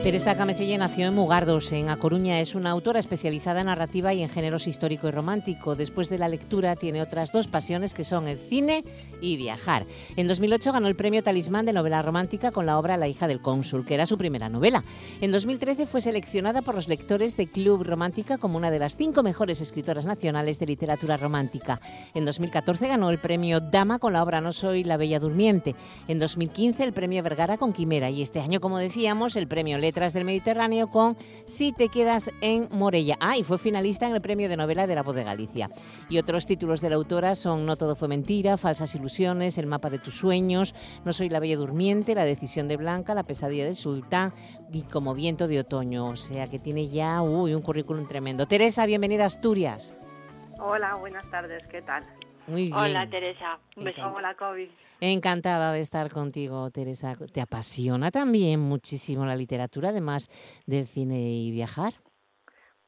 Teresa Cameselle nació en Mugardos, en A Coruña. Es una autora especializada en narrativa y en géneros histórico y romántico. Después de la lectura tiene otras dos pasiones que son el cine y viajar. En 2008 ganó el premio Talismán de novela romántica con la obra La hija del cónsul, que era su primera novela. En 2013 fue seleccionada por los lectores de Club Romántica como una de las cinco mejores escritoras nacionales de literatura romántica. En 2014 ganó el premio Dama con la obra No soy la bella durmiente. En 2015 el premio Vergara con Quimera y este año, como decíamos, el premio Letras del Mediterráneo con Si te quedas en Morella. Ah, y fue finalista en el premio de novela de la Voz de Galicia. Y otros títulos de la autora son No todo fue mentira, Falsas ilusiones, El mapa de tus sueños, No soy la bella durmiente, La decisión de Blanca, La pesadilla del sultán y Como viento de otoño. O sea que tiene ya un currículum tremendo. Teresa, bienvenida a Asturias. Hola, buenas tardes, ¿qué tal? Muy bien. Hola, Teresa. Un beso. Hola, COVID. Encantada de estar contigo, Teresa. ¿Te apasiona también muchísimo la literatura, además del cine y viajar?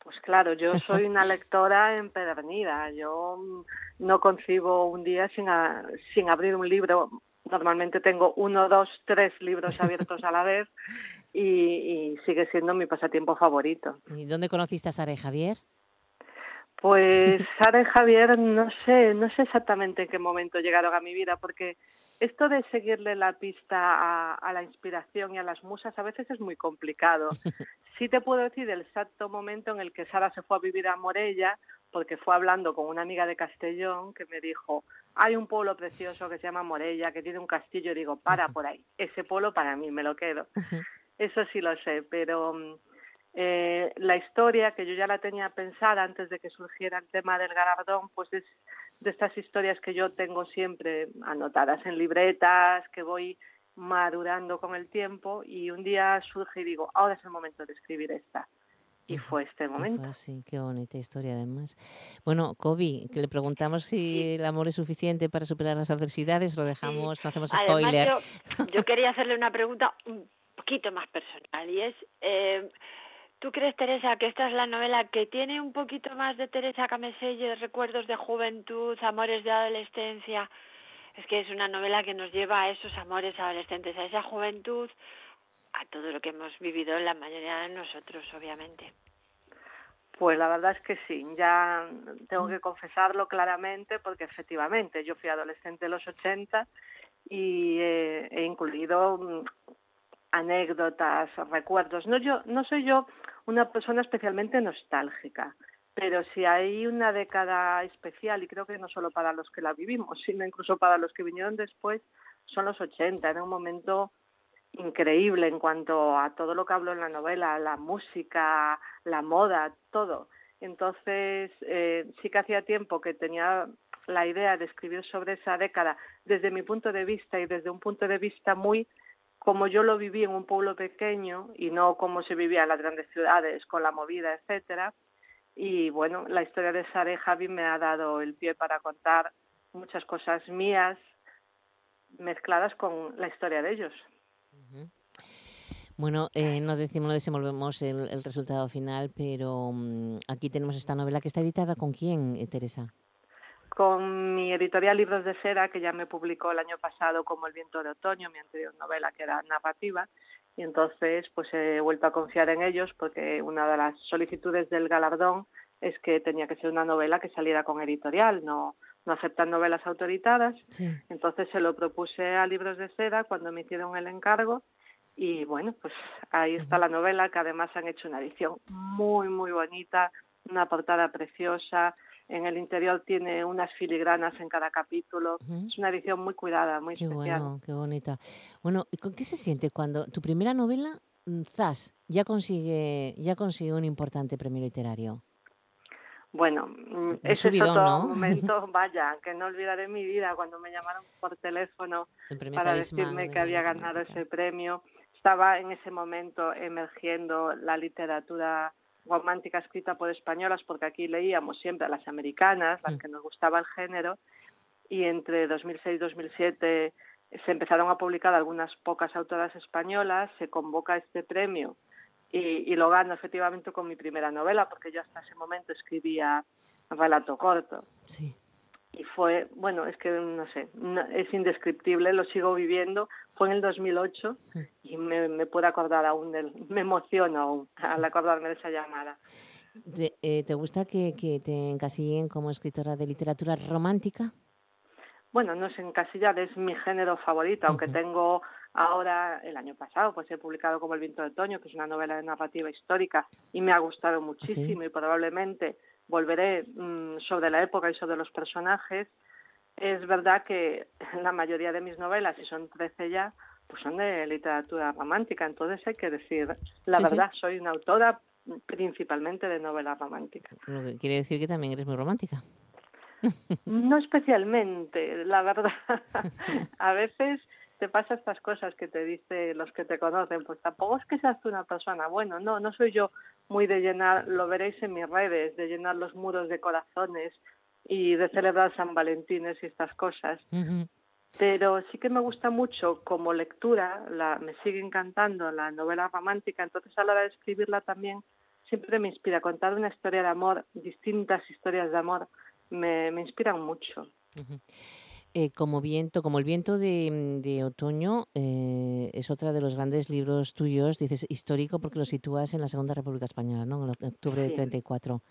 Pues claro, yo soy una lectora empedernida. Yo mm, no concibo un día sin, sin abrir un libro. Normalmente tengo uno, dos, tres libros abiertos a la vez y, y sigue siendo mi pasatiempo favorito. ¿Y dónde conociste a Sara y Javier? Pues Sara y Javier, no sé, no sé exactamente en qué momento llegaron a mi vida, porque esto de seguirle la pista a, la inspiración y a las musas a veces es muy complicado. Sí te puedo decir el exacto momento en el que Sara se fue a vivir a Morella, porque fue hablando con una amiga de Castellón que me dijo, hay un pueblo precioso que se llama Morella, que tiene un castillo, y digo, para por ahí, ese pueblo para mí, me lo quedo. Eso sí lo sé, pero mm, eh, la historia, que yo ya la tenía pensada antes de que surgiera el tema del galardón, pues es de estas historias que yo tengo siempre anotadas en libretas, que voy madurando con el tiempo y un día surge y digo, ahora es el momento de escribir esta. Y fue este momento. Sí, qué bonita historia además. Bueno, Kobe, que le preguntamos si el amor es suficiente para superar las adversidades, lo dejamos, no hacemos spoiler. yo, yo, quería hacerle una pregunta un poquito más personal y es, eh, ¿Tú crees, Teresa, que esta es la novela que tiene un poquito más de Teresa Cameselle, recuerdos de juventud, amores de adolescencia? Es que es una novela que nos lleva a esos amores adolescentes, a esa juventud, a todo lo que hemos vivido la mayoría de nosotros, obviamente. Pues la verdad es que sí, ya tengo que confesarlo claramente porque efectivamente yo fui adolescente de los 80 y he incluido mm, anécdotas, recuerdos. No yo no soy yo una persona especialmente nostálgica, pero si hay una década especial y creo que no solo para los que la vivimos, sino incluso para los que vinieron después, son los 80, era un momento increíble en cuanto a todo lo que hablo en la novela, la música, la moda, todo. Entonces, eh, sí que hacía tiempo que tenía la idea de escribir sobre esa década desde mi punto de vista y desde un punto de vista muy como yo lo viví en un pueblo pequeño y no como se vivía en las grandes ciudades con la movida, etcétera. Y bueno, la historia de Sara y Javi me ha dado el pie para contar muchas cosas mías mezcladas con la historia de ellos. Bueno, eh, no decimos, no desenvolvemos el, el resultado final, pero mm, aquí tenemos esta novela que está editada con quién, eh, Teresa con mi editorial Libros de Cera, que ya me publicó el año pasado como El viento de otoño, mi anterior novela que era narrativa, y entonces pues he vuelto a confiar en ellos porque una de las solicitudes del galardón es que tenía que ser una novela que saliera con editorial, no, no aceptan novelas autoritadas. Entonces se lo propuse a Libros de Cera cuando me hicieron el encargo. Y bueno, pues ahí está la novela que además han hecho una edición muy, muy bonita, una portada preciosa, en el interior tiene unas filigranas en cada capítulo. Es una edición muy cuidada, muy qué especial. Bueno, qué bonita. Bueno, ¿y con qué se siente cuando tu primera novela, mm, Zas, ya consigue, ya consigue un importante premio literario? Bueno, mm, ese es otro momento, vaya, que no olvidaré mi vida cuando me llamaron por teléfono para decirme que había ganado ese premio. Estaba en ese momento emergiendo la literatura romántica escrita por españolas, porque aquí leíamos siempre a las americanas, las mm. que nos gustaba el género, y entre 2006 y 2007 se empezaron a publicar algunas pocas autoras españolas, se convoca este premio y, lo gano efectivamente con mi primera novela, porque yo hasta ese momento escribía relato corto. Sí y fue, bueno, es que no sé, es indescriptible, lo sigo viviendo. Fue en el 2008 y me, me puedo acordar aún, del, me emociono aún al acordarme de esa llamada. ¿Te, eh, ¿te gusta que, que, te encasillen como escritora de literatura romántica? Bueno, no es encasillar, es mi género favorito, aunque tengo ahora, el año pasado, pues he publicado como El viento de otoño, que es una novela de narrativa histórica y me ha gustado ¿Ah, muchísimo y probablemente volveré mm, sobre la época y sobre los personajes. Es verdad que la mayoría de mis novelas, y son 13 ya, pues son de literatura romántica. Entonces hay que decir, la Sí, sí. verdad, soy una autora principalmente de novela romántica. Lo que quiere decir que también eres muy romántica. No especialmente, la verdad. A veces te pasa estas cosas que te dicen los que te conocen, pues tampoco es que seas tú una persona. Bueno, no, no soy yo muy de llenar, lo veréis en mis redes, de llenar los muros de corazones y de celebrar San Valentines y estas cosas. Pero sí que me gusta mucho como lectura, la, me sigue encantando la novela romántica, entonces a la hora de escribirla también siempre me inspira. Contar una historia de amor, distintas historias de amor, me, me inspiran mucho. Ujú. Eh, como viento, como el viento de, de otoño, eh, es otra de los grandes libros tuyos, dices histórico porque lo sitúas en la Segunda República Española, ¿no? En octubre de Sí. 34,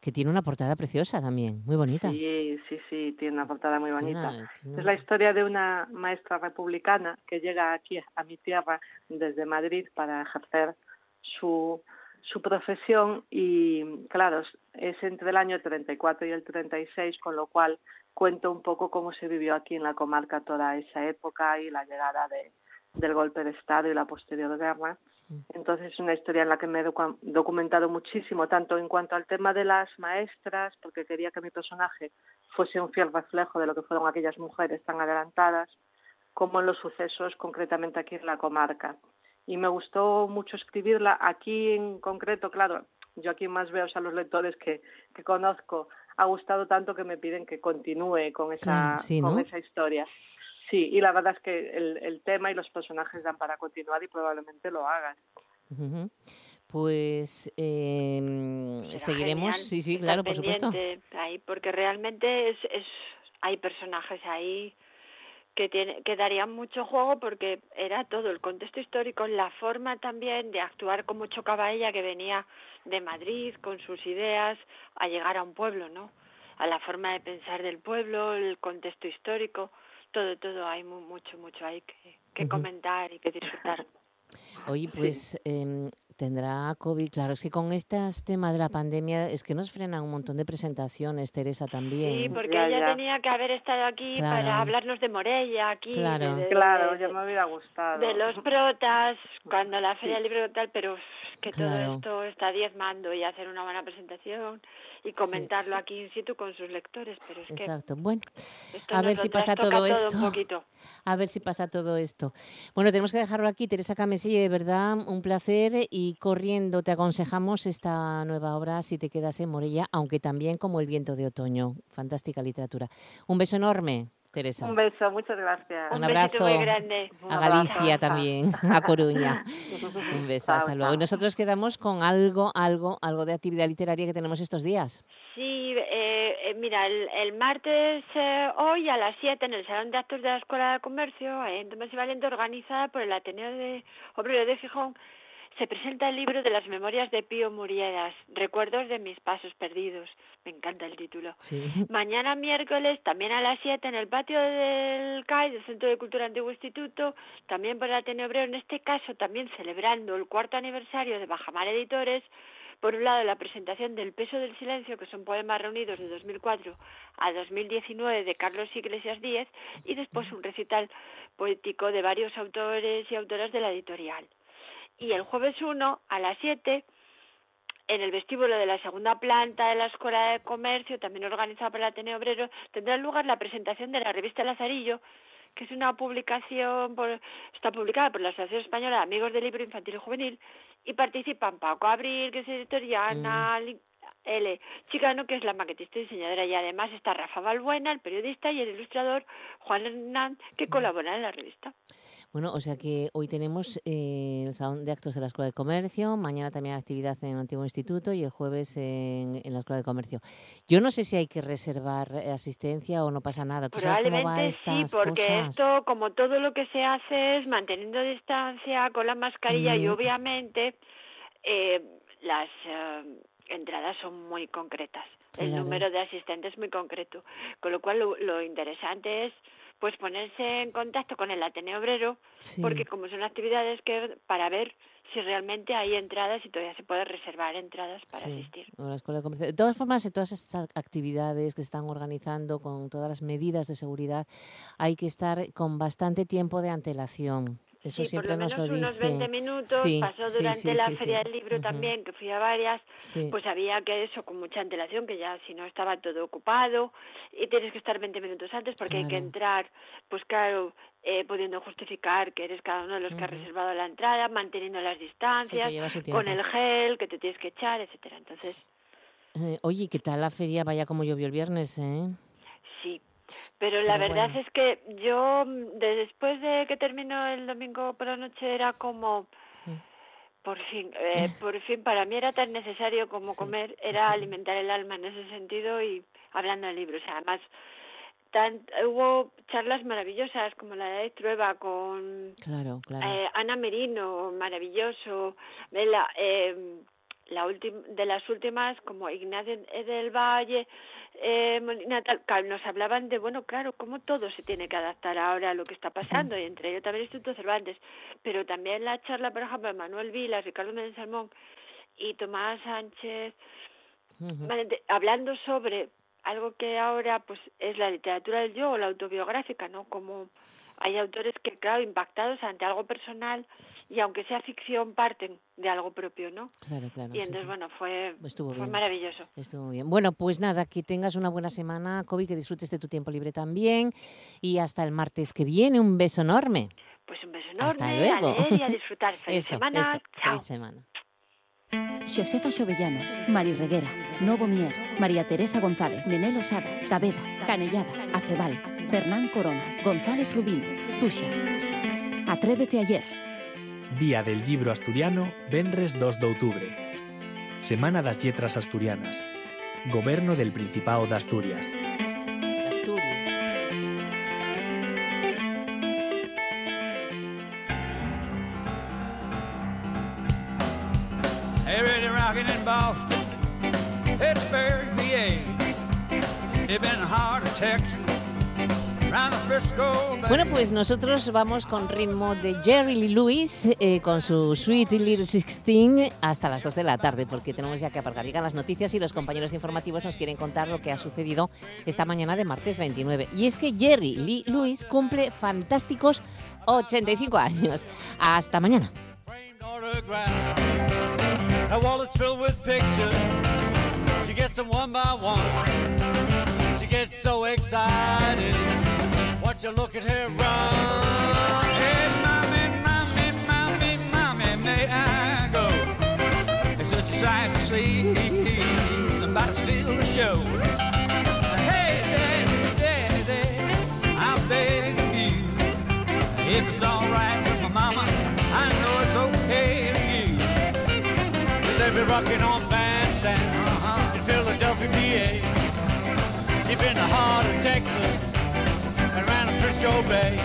que tiene una portada preciosa también, muy bonita. Sí, sí, sí, tiene una portada muy bonita. tiene Es la historia de una maestra republicana que llega aquí a mi tierra desde Madrid para ejercer su, su profesión y, claro, es- es entre el año 34 y el 36, con lo cual cuento un poco cómo se vivió aquí en la comarca toda esa época y la llegada de, del golpe de Estado y la posterior guerra. Entonces es una historia en la que me he docu- documentado muchísimo, tanto en cuanto al tema de las maestras, porque quería que mi personaje fuese un fiel reflejo de lo que fueron aquellas mujeres tan adelantadas, como en los sucesos concretamente aquí en la comarca. Y me gustó mucho escribirla aquí en concreto, claro, yo aquí más veo a los lectores que, que conozco, ha gustado tanto que me piden que continúe con esa, Claro, sí, con esa historia. Sí, y la verdad es que el, el tema y los personajes dan para continuar y probablemente lo hagan. Pues Será seguiremos, genial sí, sí, claro, por supuesto. Ahí, porque realmente es, es, hay personajes ahí que, tiene, que darían mucho juego porque era todo el contexto histórico, la forma también de actuar como chocaba ella que venía de Madrid con sus ideas a llegar a un pueblo, ¿no? A la forma de pensar del pueblo, el contexto histórico, todo, todo, hay mu- mucho, mucho ahí que, comentar y que disfrutar. Oye, pues em, tendrá COVID, claro, es que con estos temas de la pandemia es que nos frenan un montón de presentaciones, Teresa también. Sí, porque Ya, ella ya. tenía que haber estado aquí Claro. para hablarnos de Morella, aquí, Claro. de, Claro, de- ya me hubiera gustado. de los protas, cuando la feria Sí. del libro y tal, pero que Claro. todo esto está diezmando y hacer una buena presentación y comentarlo aquí in situ con sus lectores, pero es que Exacto. Bueno, esto a ver si pasa todo esto. A ver si pasa todo esto. Bueno, tenemos que dejarlo aquí. Teresa Camesille, de verdad, un placer. Y corriendo te aconsejamos esta nueva obra, Si te quedas en Morella, aunque también como El viento de otoño. Fantástica literatura. Un beso enorme, Teresa. Un beso, muchas gracias. Un Un besito muy abrazo grande. A abrazo. Galicia también, a Coruña. Un beso, Chao, hasta luego. Y nosotros quedamos con algo, algo, algo de actividad literaria que tenemos estos días. Sí, eh, eh, mira, el, el martes eh, hoy a las 7 en el Salón de Actos de la Escuela de Comercio, en Tomás y Valiente, organizada por el Ateneo de Obrero de Gijón, se presenta el libro de las memorias de Pío Murieras, Recuerdos de mis pasos perdidos. Me encanta el título. Sí. Mañana miércoles, también a las 7, en el patio del CAI, del Centro de Cultura Antiguo Instituto, también por el Ateneo Obrero, en este caso también celebrando el cuarto aniversario de Bajamar Editores, por un lado la presentación del Peso del Silencio, que son poemas reunidos de 2004 a 2019 de Carlos Iglesias Díez, y después un recital poético de varios autores y autoras de la editorial. Y el jueves 1 a las 7 en el vestíbulo de la segunda planta de la Escuela de Comercio, también organizada por el Ateneo Obrero, tendrá lugar la presentación de la revista Lazarillo, que es una publicación, por- está publicada por la Asociación Española de Amigos del Libro Infantil y Juvenil, y participan Paco Abril, que es editoriana, Li- L. Chicano, que es la maquetista y diseñadora, y además está Rafa Balbuena, el periodista, y el ilustrador Juan Hernán, que colaboran en la revista. Bueno, o sea que hoy tenemos eh, el Salón de Actos de la Escuela de Comercio, mañana también actividad en el Antiguo Instituto y el jueves en, en la Escuela de Comercio. Yo no sé si hay que reservar eh, asistencia o no pasa nada. ¿Tú sabes cómo va Probablemente sí, estas porque cosas? esto, como todo lo que se hace es manteniendo distancia con la mascarilla y obviamente eh, las eh, entradas son muy concretas. El número de asistentes es muy concreto. Con lo cual lo, lo interesante es pues ponerse en contacto con el Ateneo Obrero, Sí. porque como son actividades que para ver si realmente hay entradas y todavía se puede reservar entradas para Sí, asistir. De todas formas, en todas estas actividades que se están organizando con todas las medidas de seguridad, hay que estar con bastante tiempo de antelación. Eso sí, siempre por lo nos menos lo unos dice. 20 minutos, Sí, pasó durante sí, la Feria del Libro Ujú. también, que fui a varias, pues había que eso con mucha antelación, que ya si no estaba todo ocupado, y tienes que estar 20 minutos antes porque hay que Claro. entrar, pues claro, eh, pudiendo justificar que eres cada uno de los que ha reservado la entrada, manteniendo las distancias, con el gel que te tienes que echar, etcétera. Entonces, Eh, oye, ¿qué tal la feria? Vaya como llovió el viernes, ¿eh? sí. Pero la Pero verdad bueno. es que yo, mm, de- después de que terminó el domingo por la noche, era como, por fin, eh, por fin, para mí era tan necesario como comer, era alimentar el alma en ese sentido y hablando de libros. Además, tan, hubo charlas maravillosas como la de Trueba con Claro, claro. eh, Ana Merino, maravilloso. La, eh, la de las últimas, como Ignacio del Valle, eh, Molina, tal, ca- nos hablaban de, bueno, claro, cómo todo se tiene que adaptar ahora a lo que está pasando, y entre ellos también el Instituto Cervantes, pero también la charla, por ejemplo, de Manuel Vilas, Ricardo Méndez Salmón y Tomás Sánchez, hablando sobre algo que ahora pues es la literatura del yo o la autobiográfica, ¿no? Como hay autores que, claro, impactados ante algo personal y aunque sea ficción parten de algo propio, ¿no? Claro, claro. y sí, entonces, sí. bueno, fue, Estuvo fue bien. maravilloso. Estuvo muy bien. Bueno, pues nada, que tengas una buena semana, Kobe, que disfrutes de tu tiempo libre también. Y hasta el martes que viene, un beso enorme. Pues un beso enorme, Hasta luego. a leer y a disfrutar. Feliz Eso, semana. eso, Chao. feliz semana. Xosefa Xovellanos, Mari Reguera, Novo Mier, María Teresa González, Nenel Osada, Cabeda, Canellada, Acebal, Fernán Coronas, González Rubín, Tuxa. Atrévete ayer. Día del Libro Asturiano, Venres 2 de Outubro. Semana das Letras Asturianas. Goberno del Principado de Asturias. Pittsburgh, PA. They've been hard to Texas, round the Frisco Bay. Bueno, pues nosotros vamos con ritmo de Jerry Lee Lewis eh, con su Sweet Little Sixteen hasta las 2 de la tarde, porque tenemos ya que aparcar. Llegan las noticias y los compañeros informativos nos quieren contar lo que ha sucedido esta mañana de martes 29. Y es que Jerry Lee Lewis cumple fantásticos 85 años. Hasta mañana. Gets them one by one. She gets so excited. Watch her look at her run. Hey, mommy, mommy, mommy, mommy, may I go? It's such a sight to see. I'm about to steal the show. Hey, daddy, daddy, daddy, I beg of you. If it's alright with my mama, I know it's okay with you. Cause they be rocking on Deep in the heart of Texas and around Frisco Bay.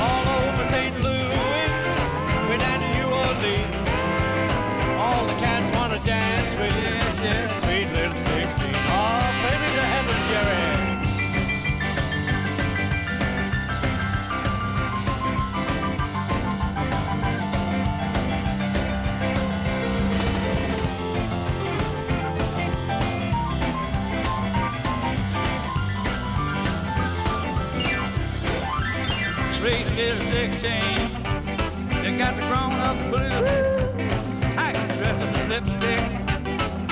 All over St. Louis, way down to New Orleans. All the cats wanna dance with yes. sweet little 16. Little 16. They got the grown up blue. Tight dresses and lipstick.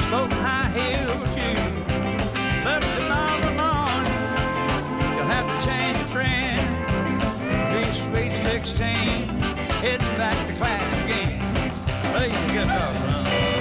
Smoking high heel shoes. But tomorrow morning, you'll have to change your friend. Be sweet 16. Heading back to class again. Play your guitar, son.